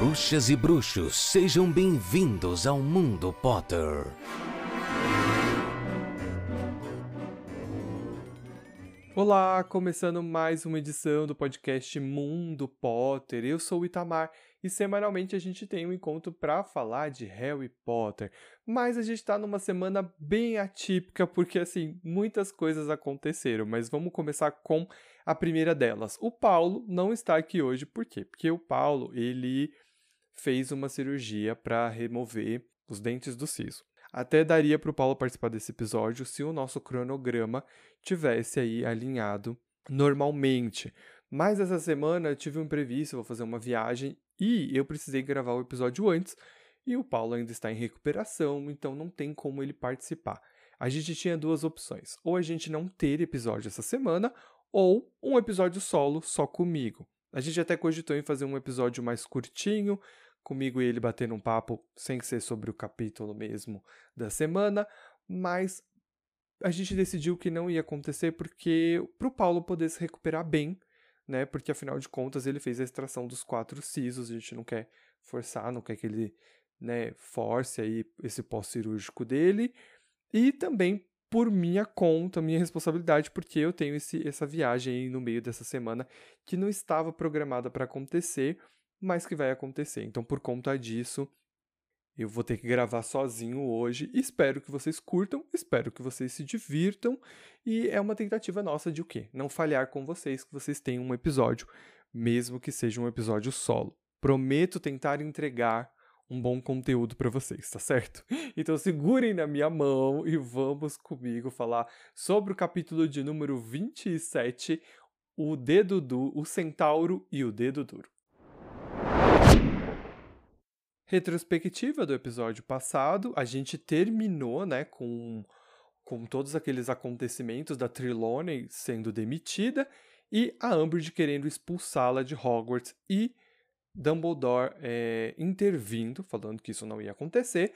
Bruxas e bruxos, sejam bem-vindos ao Mundo Potter. Olá, começando mais uma edição do podcast Mundo Potter. Eu sou o Itamar e semanalmente a gente tem um encontro para falar de Harry Potter. Mas a gente está numa semana bem atípica porque assim, muitas coisas aconteceram, mas vamos começar com a primeira delas. O Paulo não está aqui hoje, por quê? Porque o Paulo, ele fez uma cirurgia para remover os dentes do siso. Até daria para o Paulo participar desse episódio se o nosso cronograma tivesse aí alinhado normalmente. Mas essa semana eu tive um imprevisto, vou fazer uma viagem e eu precisei gravar o episódio antes e o Paulo ainda está em recuperação, então não tem como ele participar. A gente tinha duas opções: ou a gente não ter episódio essa semana, ou um episódio solo só comigo. A gente até cogitou em fazer um episódio mais curtinho, comigo e ele batendo um papo sem ser sobre o capítulo mesmo da semana, mas a gente decidiu que não ia acontecer porque para o Paulo poder se recuperar bem, né? Porque afinal de contas ele fez a extração dos quatro sisos, a gente não quer forçar, não quer que ele, né, force aí esse pós-cirúrgico dele. E também por minha conta, minha responsabilidade, porque eu tenho esse, essa viagem no meio dessa semana que não estava programada para acontecer, mas que vai acontecer. Então, por conta disso, eu vou ter que gravar sozinho hoje. Espero que vocês curtam, espero que vocês se divirtam. E é uma tentativa nossa de o quê? Não falhar com vocês, que vocês tenham um episódio, mesmo que seja um episódio solo. Prometo tentar entregar um bom conteúdo para vocês, tá certo? Então segurem na minha mão e vamos comigo falar sobre o capítulo de número 27, o dedo do o centauro e o dedo duro. Retrospectiva do episódio passado, a gente terminou, né, com com todos aqueles acontecimentos da Trelawney sendo demitida e a Umbridge querendo expulsá-la de Hogwarts e Dumbledore é, intervindo, falando que isso não ia acontecer,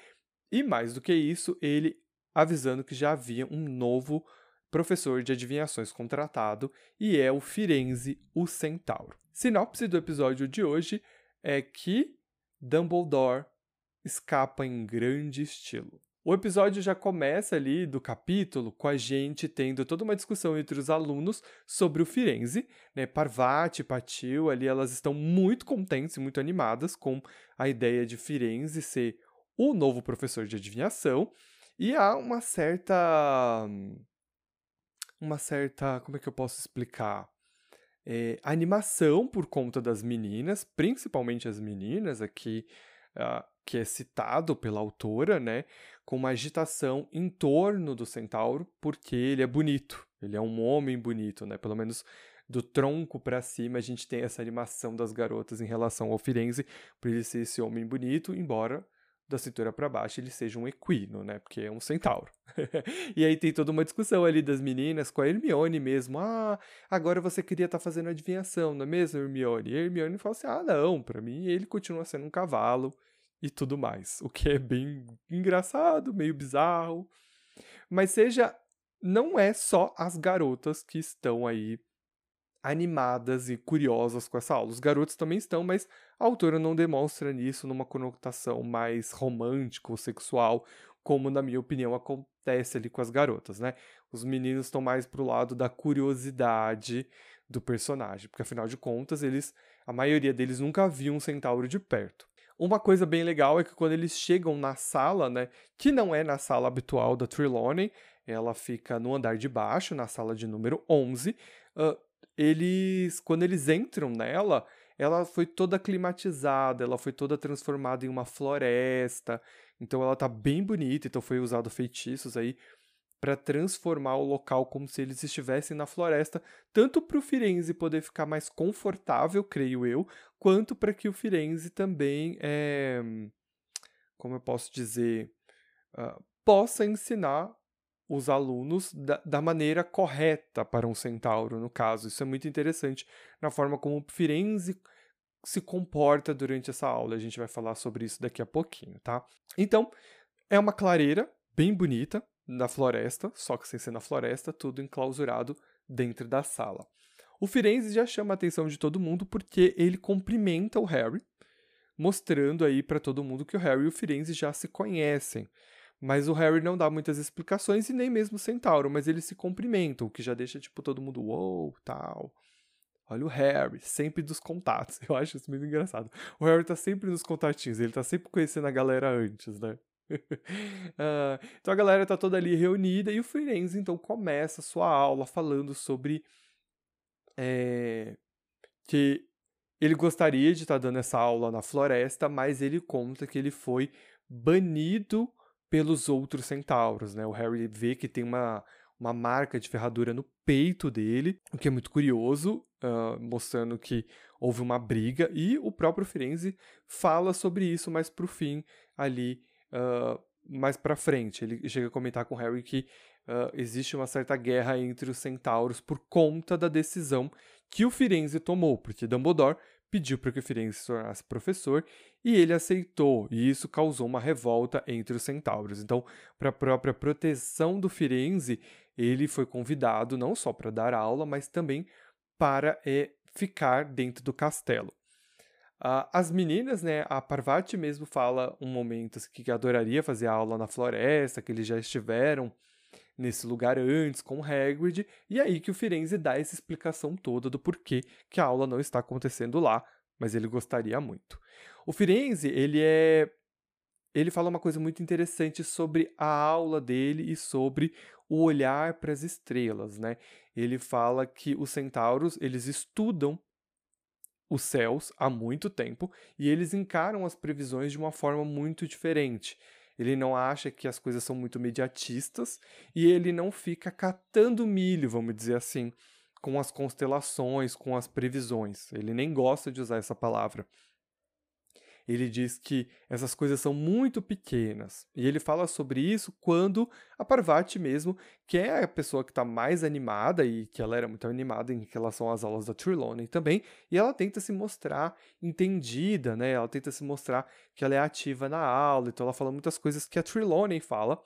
e mais do que isso, ele avisando que já havia um novo professor de adivinhações contratado, e é o Firenze, o Centauro. Sinopse do episódio de hoje é que Dumbledore escapa em grande estilo. O episódio já começa ali do capítulo com a gente tendo toda uma discussão entre os alunos sobre o Firenze, né? Parvati Patil ali elas estão muito contentes e muito animadas com a ideia de Firenze ser o novo professor de adivinhação e há uma certa uma certa, como é que eu posso explicar? É, animação por conta das meninas, principalmente as meninas aqui, uh, que é citado pela autora, né? com uma agitação em torno do centauro, porque ele é bonito, ele é um homem bonito, né? Pelo menos do tronco para cima a gente tem essa animação das garotas em relação ao Firenze, por ele ser esse homem bonito, embora da cintura para baixo ele seja um equino, né? Porque é um centauro. e aí tem toda uma discussão ali das meninas com a Hermione mesmo. Ah, agora você queria estar tá fazendo adivinhação, não é mesmo, Hermione? E a Hermione fala assim: ah, não, para mim ele continua sendo um cavalo e tudo mais. O que é bem engraçado, meio bizarro. Mas seja, não é só as garotas que estão aí animadas e curiosas com essa aula. Os garotos também estão, mas a autora não demonstra nisso numa conotação mais romântica ou sexual, como na minha opinião acontece ali com as garotas, né? Os meninos estão mais pro lado da curiosidade do personagem, porque afinal de contas, eles, a maioria deles nunca viu um centauro de perto. Uma coisa bem legal é que quando eles chegam na sala, né, que não é na sala habitual da Trelawney, ela fica no andar de baixo, na sala de número 11, uh, eles, quando eles entram nela, ela foi toda climatizada, ela foi toda transformada em uma floresta, então ela tá bem bonita, então foi usado feitiços aí para transformar o local como se eles estivessem na floresta, tanto para o Firenze poder ficar mais confortável, creio eu, quanto para que o Firenze também, é, como eu posso dizer, uh, possa ensinar os alunos da, da, maneira correta para um centauro, no caso. Isso é muito interessante na forma como o Firenze se comporta durante essa aula. A gente vai falar sobre isso daqui a pouquinho, tá? Então, é uma clareira bem bonita, na floresta, só que sem ser na floresta, tudo enclausurado dentro da sala. O Firenze já chama a atenção de todo mundo porque ele cumprimenta o Harry, mostrando aí para todo mundo que o Harry e o Firenze já se conhecem. Mas o Harry não dá muitas explicações e nem mesmo o Centauro, mas eles se cumprimentam, o que já deixa tipo todo mundo uou, tal. Olha o Harry, sempre dos contatos. Eu acho isso muito engraçado. O Harry tá sempre nos contatinhos, ele tá sempre conhecendo a galera antes, né? uh, então a galera tá toda ali reunida e o Firenze então começa a sua aula falando sobre é, que ele gostaria de estar tá dando essa aula na floresta, mas ele conta que ele foi banido pelos outros centauros, né? O Harry vê que tem uma, uma marca de ferradura no peito dele, o que é muito curioso, uh, mostrando que houve uma briga, e o próprio Firenze fala sobre isso mais pro fim, ali, uh, mais pra frente. Ele chega a comentar com o Harry que uh, existe uma certa guerra entre os centauros por conta da decisão que o Firenze tomou, porque Dumbledore pediu para que o Firenze se tornasse professor e ele aceitou, e isso causou uma revolta entre os centauros. Então, para a própria proteção do Firenze, ele foi convidado não só para dar aula, mas também para é, ficar dentro do castelo. As meninas, né, a Parvati mesmo fala um momento assim, que adoraria fazer aula na floresta, que eles já estiveram nesse lugar antes com Hagrid, e aí que o Firenze dá essa explicação toda do porquê que a aula não está acontecendo lá, mas ele gostaria muito. O Firenze, ele é ele fala uma coisa muito interessante sobre a aula dele e sobre o olhar para as estrelas, né? Ele fala que os centauros, eles estudam os céus há muito tempo e eles encaram as previsões de uma forma muito diferente. Ele não acha que as coisas são muito mediatistas e ele não fica catando milho, vamos dizer assim, com as constelações, com as previsões. Ele nem gosta de usar essa palavra ele diz que essas coisas são muito pequenas. E ele fala sobre isso quando a Parvati mesmo, que é a pessoa que está mais animada e que ela era muito animada em relação às aulas da Trelawney também, e ela tenta se mostrar entendida, né? Ela tenta se mostrar que ela é ativa na aula, então ela fala muitas coisas que a Trelawney fala.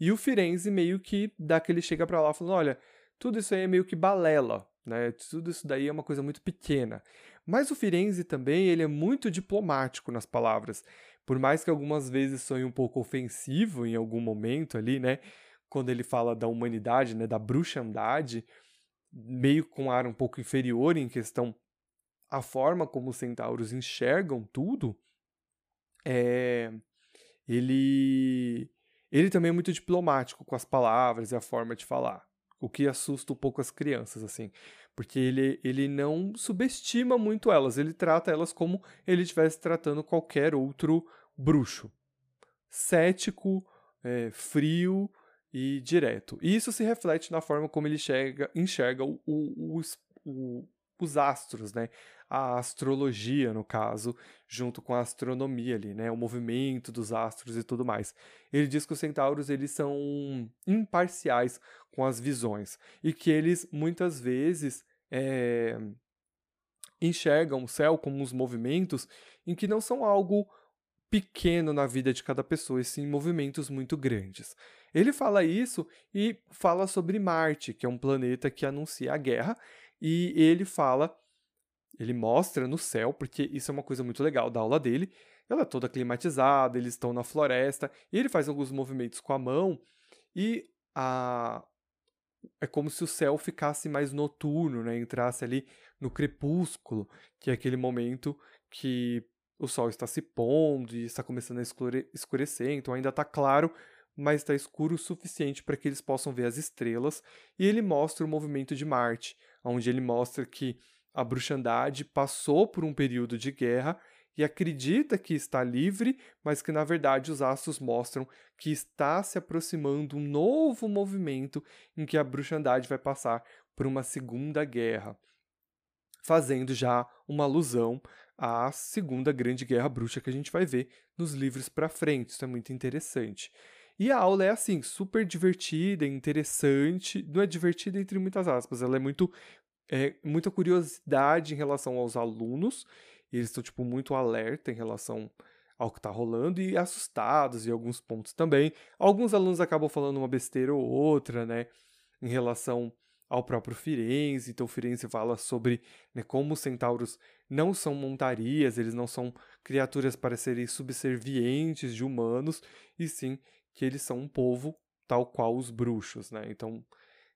E o Firenze meio que dá aquele chega para lá falando, olha, tudo isso aí é meio que balela, né? Tudo isso daí é uma coisa muito pequena. Mas o Firenze também ele é muito diplomático nas palavras. Por mais que algumas vezes sonhe um pouco ofensivo em algum momento ali, né? Quando ele fala da humanidade, né? Da bruxandade, meio com ar um pouco inferior em questão a forma como os centauros enxergam tudo, é, ele ele também é muito diplomático com as palavras e a forma de falar, o que assusta um pouco as crianças assim, porque ele, ele não subestima muito elas, ele trata elas como ele estivesse tratando qualquer outro bruxo. Cético, é, frio e direto. E isso se reflete na forma como ele enxerga, o, o, o, os astros, né? A astrologia, no caso, junto com a astronomia ali, né? O movimento dos astros e tudo mais. Ele diz que os centauros eles são imparciais com as visões e que eles muitas vezes é, enxergam o céu como uns movimentos em que não são algo pequeno na vida de cada pessoa, e sim movimentos muito grandes. Ele fala isso e fala sobre Marte, que é um planeta que anuncia a guerra, e ele fala, ele mostra no céu, porque isso é uma coisa muito legal da aula dele. Ela é toda climatizada, eles estão na floresta, e ele faz alguns movimentos com a mão, e a, é como se o céu ficasse mais noturno, né? Entrasse ali no crepúsculo, que é aquele momento que o sol está se pondo e está começando a escurecer, então ainda está claro, mas está escuro o suficiente para que eles possam ver as estrelas. E ele mostra o movimento de Marte, onde ele mostra que a bruxandade passou por um período de guerra e acredita que está livre, mas que na verdade os astros mostram que está se aproximando um novo movimento em que a bruxandade vai passar por uma segunda guerra, fazendo já uma alusão à segunda grande guerra bruxa que a gente vai ver nos livros para frente. Isso é muito interessante. E a aula é assim, super divertida, interessante. Não é divertida entre muitas aspas, ela é muito é, muita curiosidade em relação aos alunos eles estão, tipo, muito alerta em relação ao que está rolando e assustados em alguns pontos também. Alguns alunos acabam falando uma besteira ou outra, né, em relação ao próprio Firenze. Então, Firenze fala sobre né, como os centauros não são montarias, eles não são criaturas para serem subservientes de humanos, e sim que eles são um povo tal qual os bruxos. Né? Então,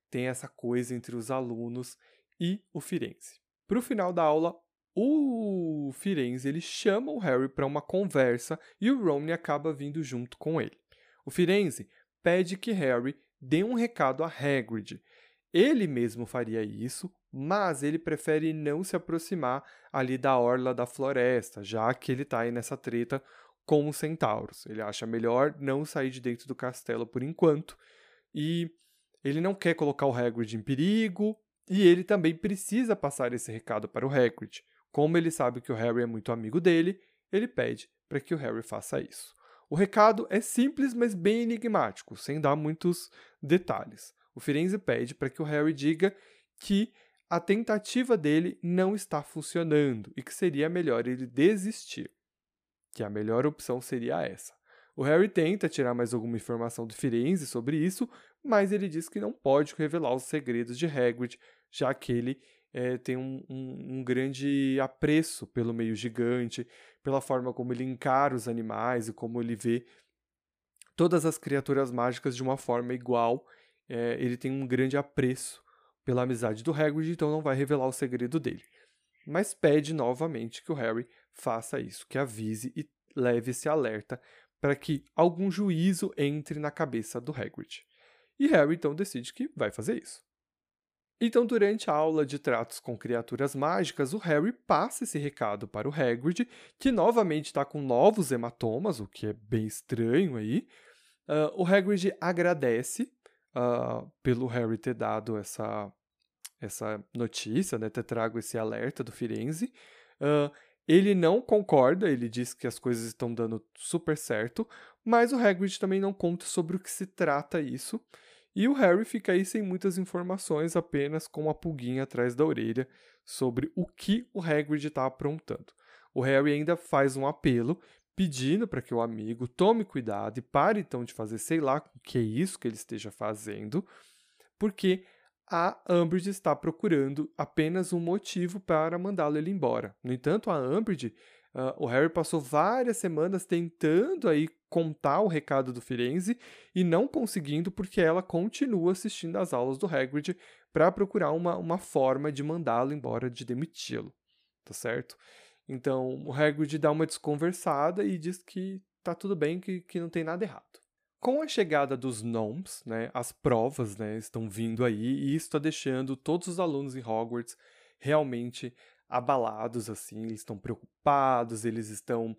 tem essa coisa entre os alunos e o Firenze. Para o final da aula, o Firenze ele chama o Harry para uma conversa e o Ron acaba vindo junto com ele. O Firenze pede que Harry dê um recado a Hagrid. Ele mesmo faria isso, mas ele prefere não se aproximar ali da orla da floresta, já que ele está aí nessa treta com os centauros. Ele acha melhor não sair de dentro do castelo por enquanto e ele não quer colocar o Hagrid em perigo e ele também precisa passar esse recado para o Hagrid. Como ele sabe que o Harry é muito amigo dele, ele pede para que o Harry faça isso. O recado é simples, mas bem enigmático, sem dar muitos detalhes. O Firenze pede para que o Harry diga que a tentativa dele não está funcionando e que seria melhor ele desistir. Que a melhor opção seria essa. O Harry tenta tirar mais alguma informação do Firenze sobre isso, mas ele diz que não pode revelar os segredos de Hagrid, já que ele é, tem um, um, um, grande apreço pelo meio gigante, pela forma como ele encara os animais e como ele vê todas as criaturas mágicas de uma forma igual. É, ele tem um grande apreço pela amizade do Hagrid, então não vai revelar o segredo dele. Mas pede novamente que o Harry faça isso, que avise e leve esse alerta para que algum juízo entre na cabeça do Hagrid. E Harry então decide que vai fazer isso. Então, durante a aula de tratos com criaturas mágicas, o Harry passa esse recado para o Hagrid, que novamente está com novos hematomas, o que é bem estranho aí. Uh, o Hagrid agradece uh, pelo Harry ter dado essa, essa notícia, né, ter trago esse alerta do Firenze. Uh, ele não concorda, ele diz que as coisas estão dando super certo, mas o Hagrid também não conta sobre o que se trata isso. E o Harry fica aí sem muitas informações, apenas com uma pulguinha atrás da orelha sobre o que o Hagrid está aprontando. O Harry ainda faz um apelo pedindo para que o amigo tome cuidado e pare então de fazer sei lá o que é isso que ele esteja fazendo, porque a Umbridge está procurando apenas um motivo para mandá-lo ele embora. No entanto, a Umbridge Uh, o Harry passou várias semanas tentando aí contar o recado do Firenze e não conseguindo porque ela continua assistindo às aulas do Hagrid para procurar uma, uma forma de mandá-lo embora, de demiti-lo, tá certo? Então o Hagrid dá uma desconversada e diz que tá tudo bem, que, que não tem nada errado. Com a chegada dos Gnomes, né, as provas né, estão vindo aí e isso está deixando todos os alunos em Hogwarts realmente abalados, assim, eles estão preocupados, eles estão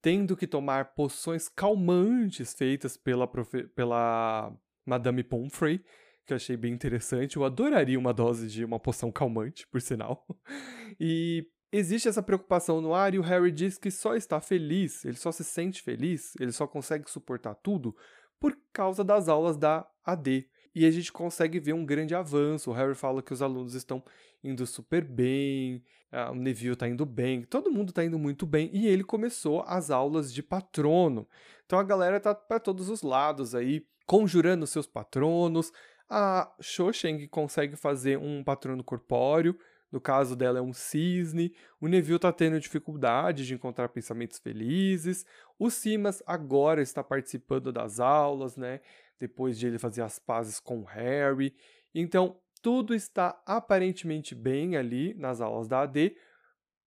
tendo que tomar poções calmantes feitas pela, profe pela Madame Pomfrey, que eu achei bem interessante. Eu adoraria uma dose de uma poção calmante, por sinal. E existe essa preocupação no ar e o Harry diz que só está feliz, ele só se sente feliz, ele só consegue suportar tudo por causa das aulas da AD. E a gente consegue ver um grande avanço. O Harry fala que os alunos estão indo super bem, o Neville está indo bem, todo mundo está indo muito bem. E ele começou as aulas de patrono. Então a galera tá para todos os lados aí, conjurando seus patronos. A Cho Cheng consegue fazer um patrono corpóreo, no caso dela é um cisne. O Neville está tendo dificuldade de encontrar pensamentos felizes. O Simas agora está participando das aulas, né? Depois de ele fazer as pazes com Harry. Então, tudo está aparentemente bem ali nas aulas da AD,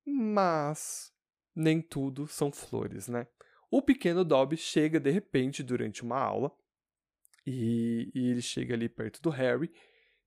mas nem tudo são flores, né? O pequeno Dobby chega de repente durante uma aula e, e ele chega ali perto do Harry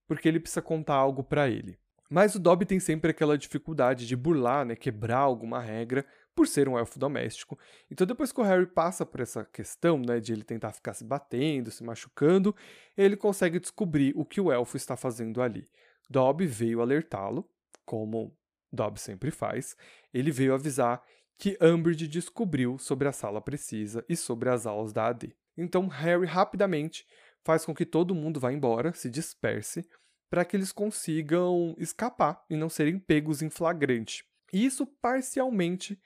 porque ele precisa contar algo para ele. Mas o Dobby tem sempre aquela dificuldade de burlar, né, quebrar alguma regra por ser um elfo doméstico. Então depois que o Harry passa por essa questão, né, de ele tentar ficar se batendo, se machucando, ele consegue descobrir o que o elfo está fazendo ali. Dobby veio alertá-lo, como Dobby sempre faz. Ele veio avisar que Umbridge descobriu sobre a sala precisa e sobre as aulas da AD. Então Harry rapidamente faz com que todo mundo vá embora, se disperse, para que eles consigam escapar e não serem pegos em flagrante. E isso parcialmente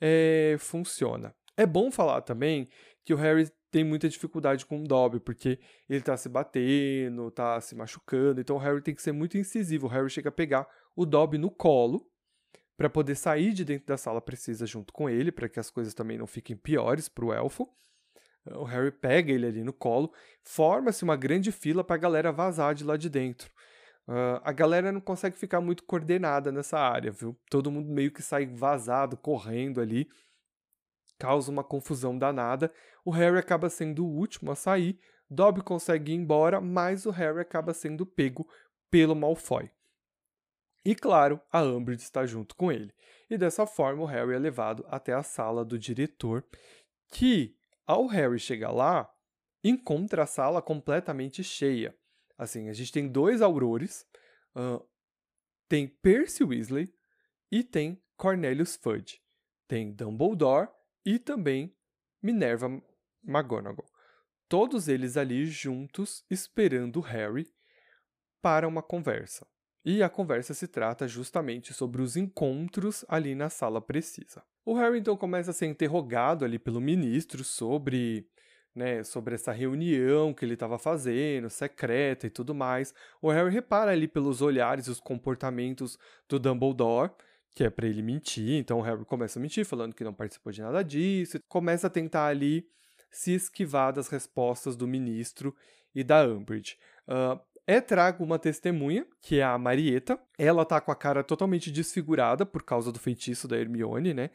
é, funciona. É bom falar também que o Harry tem muita dificuldade com o Dobby, porque ele tá se batendo, tá se machucando, então o Harry tem que ser muito incisivo. O Harry chega a pegar o Dobby no colo para poder sair de dentro da sala precisa junto com ele, para que as coisas também não fiquem piores para o elfo. O Harry pega ele ali no colo, forma-se uma grande fila para a galera vazar de lá de dentro. Uh, a galera não consegue ficar muito coordenada nessa área, viu? Todo mundo meio que sai vazado, correndo ali, causa uma confusão danada. O Harry acaba sendo o último a sair, Dobby consegue ir embora, mas o Harry acaba sendo pego pelo Malfoy. E claro, a Umbridge está junto com ele. E dessa forma o Harry é levado até a sala do diretor, que ao Harry chegar lá, encontra a sala completamente cheia. Assim, a gente tem dois aurores, uh, tem Percy Weasley e tem Cornelius Fudge. Tem Dumbledore e também Minerva McGonagall. Todos eles ali juntos esperando Harry para uma conversa. E a conversa se trata justamente sobre os encontros ali na sala precisa. O Harry então começa a ser interrogado ali pelo ministro sobre, né, sobre essa reunião que ele estava fazendo, secreta e tudo mais. O Harry repara ali pelos olhares e os comportamentos do Dumbledore, que é para ele mentir. Então o Harry começa a mentir, falando que não participou de nada disso, começa a tentar ali se esquivar das respostas do ministro e da Umbridge. Uh, é trago uma testemunha, que é a Marieta. Ela tá com a cara totalmente desfigurada por causa do feitiço da Hermione, né?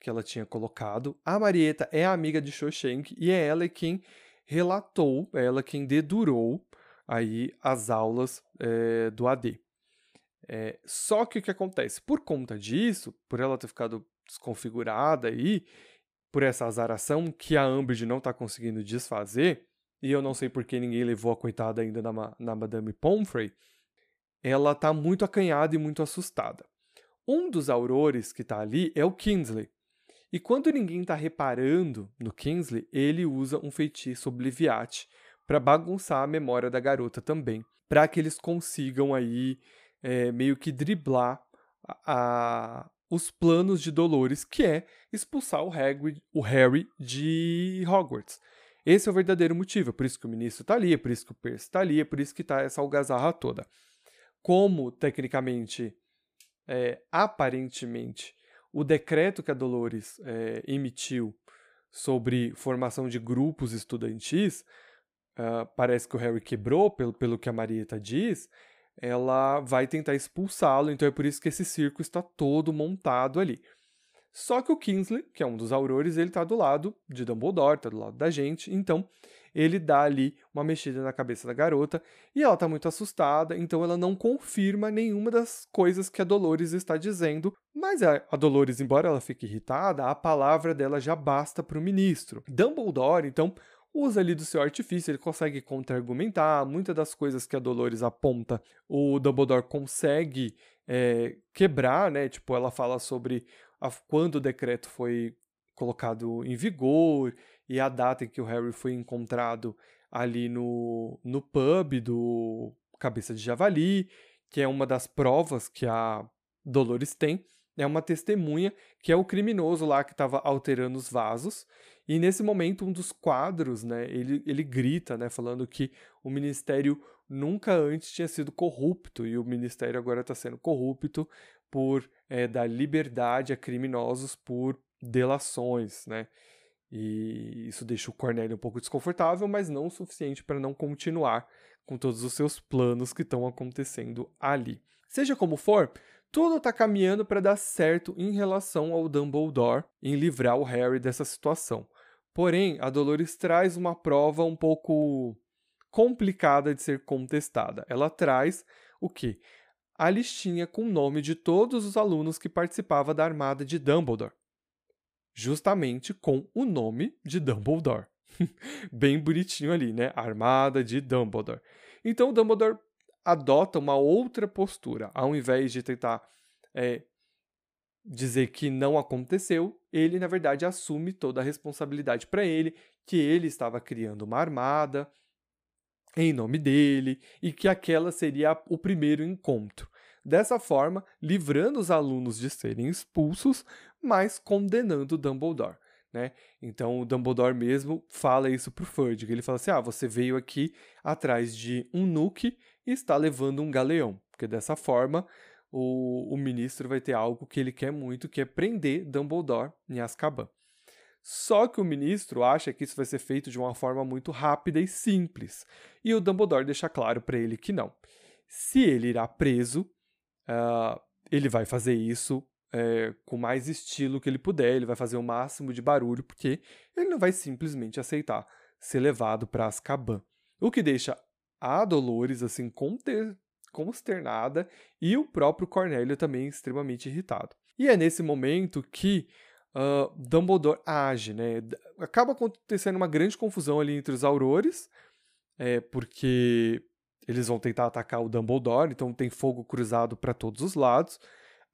Que ela tinha colocado. A Marieta é a amiga de Shoshank e é ela quem relatou, é ela quem dedurou aí as aulas é, do AD. É, só que o que acontece? Por conta disso, por ela ter ficado desconfigurada aí, por essa azaração que a Umbridge não está conseguindo desfazer, e eu não sei por que ninguém levou a coitada ainda na, na Madame Pomfrey, ela tá muito acanhada e muito assustada. Um dos aurores que tá ali é o Kingsley. E quando ninguém tá reparando no Kingsley, ele usa um feitiço Obliviate para bagunçar a memória da garota também, para que eles consigam aí é, meio que driblar a, a, os planos de Dolores, que é expulsar o, Hagrid, o Harry de Hogwarts. Esse é o verdadeiro motivo, é por isso que o ministro está ali, é por isso que o Percy está ali, é por isso que está essa algazarra toda. Como, tecnicamente, é, aparentemente, o decreto que a Dolores é, emitiu sobre formação de grupos estudantis, uh, parece que o Harry quebrou, pelo, pelo que a Marieta diz, ela vai tentar expulsá-lo, então é por isso que esse circo está todo montado ali. Só que o Kingsley, que é um dos aurores, ele tá do lado de Dumbledore, tá do lado da gente, então ele dá ali uma mexida na cabeça da garota e ela tá muito assustada, então ela não confirma nenhuma das coisas que a Dolores está dizendo, mas a Dolores, embora ela fique irritada, a palavra dela já basta para o ministro. Dumbledore, então, usa ali do seu artifício, ele consegue contra-argumentar, muitas das coisas que a Dolores aponta, o Dumbledore consegue é, quebrar, né? Tipo, ela fala sobre a, quando o decreto foi colocado em vigor e a data em que o Harry foi encontrado ali no, no pub do Cabeça de Javali, que é uma das provas que a Dolores tem. É uma testemunha que é o criminoso lá que estava alterando os vasos. E nesse momento, um dos quadros, né, ele, ele grita, né, falando que o ministério nunca antes tinha sido corrupto e o ministério agora está sendo corrupto por é, dar liberdade a criminosos por delações, né? E isso deixa o Cornélio um pouco desconfortável, mas não o suficiente para não continuar com todos os seus planos que estão acontecendo ali. Seja como for, tudo está caminhando para dar certo em relação ao Dumbledore em livrar o Harry dessa situação. Porém, a Dolores traz uma prova um pouco complicada de ser contestada. Ela traz o que? A listinha com o nome de todos os alunos que participavam da armada de Dumbledore. Justamente com o nome de Dumbledore. Bem bonitinho ali, né? Armada de Dumbledore. Então Dumbledore adota uma outra postura. Ao invés de tentar é, dizer que não aconteceu, ele na verdade assume toda a responsabilidade para ele, que ele estava criando uma armada, em nome dele e que aquela seria o primeiro encontro. Dessa forma, livrando os alunos de serem expulsos, mas condenando Dumbledore. né? Então o Dumbledore mesmo fala isso pro Fudge, ele fala assim: "Ah, você veio aqui atrás de um Nuke e está levando um galeão", porque dessa forma o, o ministro vai ter algo que ele quer muito, que é prender Dumbledore em Azkaban. Só que o ministro acha que isso vai ser feito de uma forma muito rápida e simples, e o Dumbledore deixa claro para ele que não. Se ele irá preso, uh, ele vai fazer isso é, com mais estilo que ele puder, ele vai fazer o máximo de barulho, porque ele não vai simplesmente aceitar ser levado para Azkaban. O que deixa a Dolores assim consternada e o próprio Cornélio também extremamente irritado. E é nesse momento que uh, Dumbledore age, né? Acaba acontecendo uma grande confusão ali entre os aurores, é, porque eles vão tentar atacar o Dumbledore, então tem fogo cruzado para todos os lados.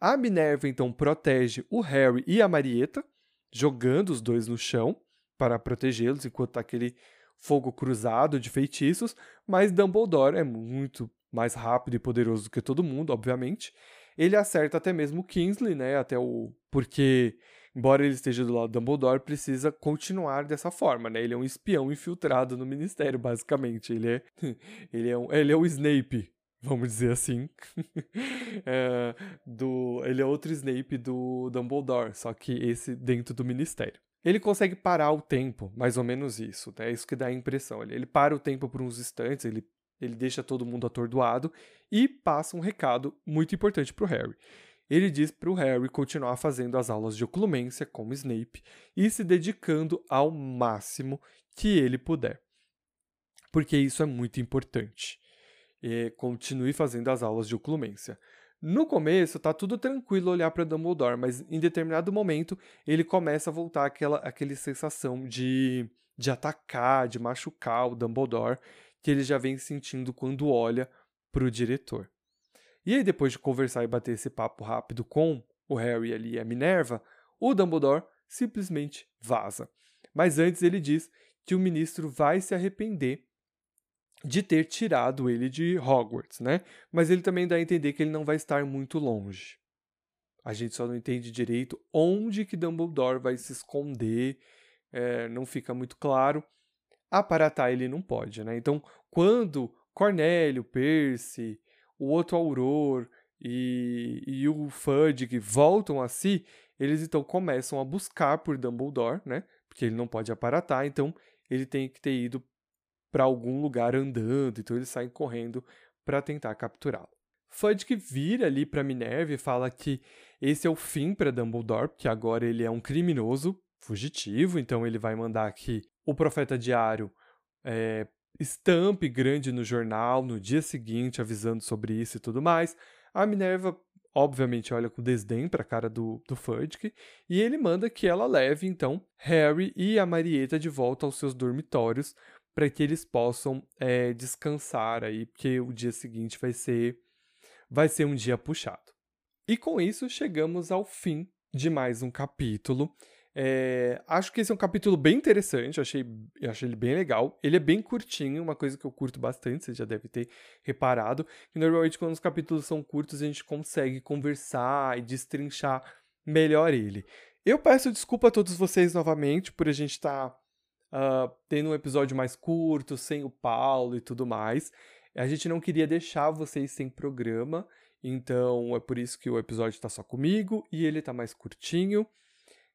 A Minerva então protege o Harry e a Marieta, jogando os dois no chão para protegê-los enquanto tá aquele fogo cruzado de feitiços, mas Dumbledore é muito mais rápido e poderoso do que todo mundo, obviamente. Ele acerta até mesmo o Kingsley, né? Até o porque embora ele esteja do lado do Dumbledore, precisa continuar dessa forma, né? Ele é um espião infiltrado no ministério, basicamente. Ele é ele é, um, ele é o Snape vamos dizer assim, é, do, ele é outro Snape do Dumbledore, só que esse dentro do Ministério. Ele consegue parar o tempo, mais ou menos isso, né? isso que dá a impressão. Ele, ele para o tempo por uns instantes, ele, ele deixa todo mundo atordoado e passa um recado muito importante para o Harry. Ele diz para o Harry continuar fazendo as aulas de oclumência como Snape e se dedicando ao máximo que ele puder. Porque isso é muito importante e continue fazendo as aulas de oclumência. No começo tá tudo tranquilo olhar para Dumbledore, mas em determinado momento ele começa a voltar aquela aquela sensação de de atacar, de machucar o Dumbledore que ele já vem sentindo quando olha para o diretor. E aí depois de conversar e bater esse papo rápido com o Harry ali e a Minerva, o Dumbledore simplesmente vaza. Mas antes ele diz que o ministro vai se arrepender de ter tirado ele de Hogwarts, né? Mas ele também dá a entender que ele não vai estar muito longe. A gente só não entende direito onde que Dumbledore vai se esconder, é, não fica muito claro. Aparatar ele não pode, né? Então, quando Cornélio, Percy, o outro Auror e, e o Fudge voltam a si, eles então começam a buscar por Dumbledore, né? Porque ele não pode aparatar, então ele tem que ter ido para algum lugar andando, então eles saem correndo para tentar capturá-lo. Fudge vira ali para Minerva e fala que esse é o fim para Dumbledore, porque agora ele é um criminoso fugitivo, então ele vai mandar que o Profeta Diário é, estampe grande no jornal no dia seguinte, avisando sobre isso e tudo mais. A Minerva, obviamente, olha com desdém para a cara do, do Fudge e ele manda que ela leve, então, Harry e a Marieta de volta aos seus dormitórios para que eles possam é, descansar aí, porque o dia seguinte vai ser vai ser um dia puxado. E com isso chegamos ao fim de mais um capítulo. É, acho que esse é um capítulo bem interessante, eu achei, eu achei ele bem legal. Ele é bem curtinho, uma coisa que eu curto bastante, você já deve ter reparado. Que normalmente, quando os capítulos são curtos, a gente consegue conversar e destrinchar melhor ele. Eu peço desculpa a todos vocês novamente por a gente estar tá uh, tendo um episódio mais curto, sem o Paulo e tudo mais. A gente não queria deixar vocês sem programa, então é por isso que o episódio está só comigo e ele está mais curtinho.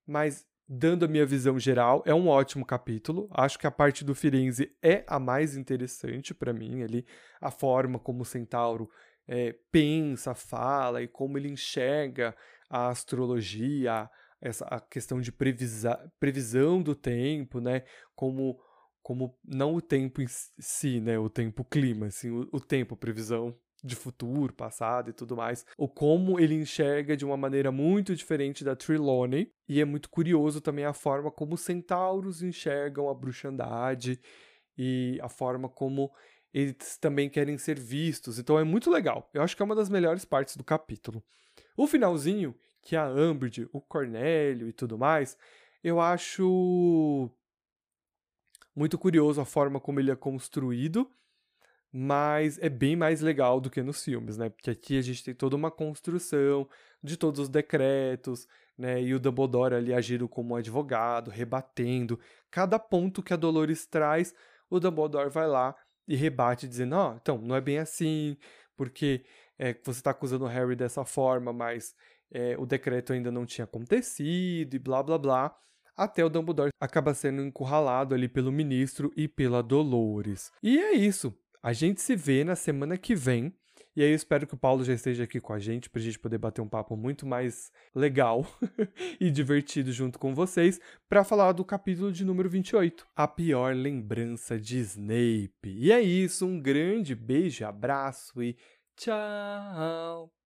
Mas, dando a minha visão geral, é um ótimo capítulo. Acho que a parte do Firenze é a mais interessante para mim, ali, a forma como o Centauro é, pensa, fala e como ele enxerga a astrologia, essa a questão de previsa, previsão do tempo, né? Como como não o tempo em si, né? O tempo clima, assim, o, o tempo previsão de futuro, passado e tudo mais, ou como ele enxerga de uma maneira muito diferente da Trelawney, e é muito curioso também a forma como os centauros enxergam a bruxandade e a forma como eles também querem ser vistos. Então é muito legal. Eu acho que é uma das melhores partes do capítulo. O finalzinho que a Umbridge, o Cornélio e tudo mais, eu acho muito curioso a forma como ele é construído, mas é bem mais legal do que nos filmes, né? Porque aqui a gente tem toda uma construção de todos os decretos, né? E o Dumbledore ali agindo como advogado, rebatendo cada ponto que a Dolores traz, o Dumbledore vai lá e rebate dizendo: "Ó, oh, então, não é bem assim, porque é, você está acusando o Harry dessa forma, mas é, o decreto ainda não tinha acontecido e blá blá blá. Até o Dumbledore acaba sendo encurralado ali pelo ministro e pela Dolores. E é isso. A gente se vê na semana que vem. E aí eu espero que o Paulo já esteja aqui com a gente para a gente poder bater um papo muito mais legal e divertido junto com vocês para falar do capítulo de número 28, a pior lembrança de Snape. E é isso, um grande beijo, abraço e tchau.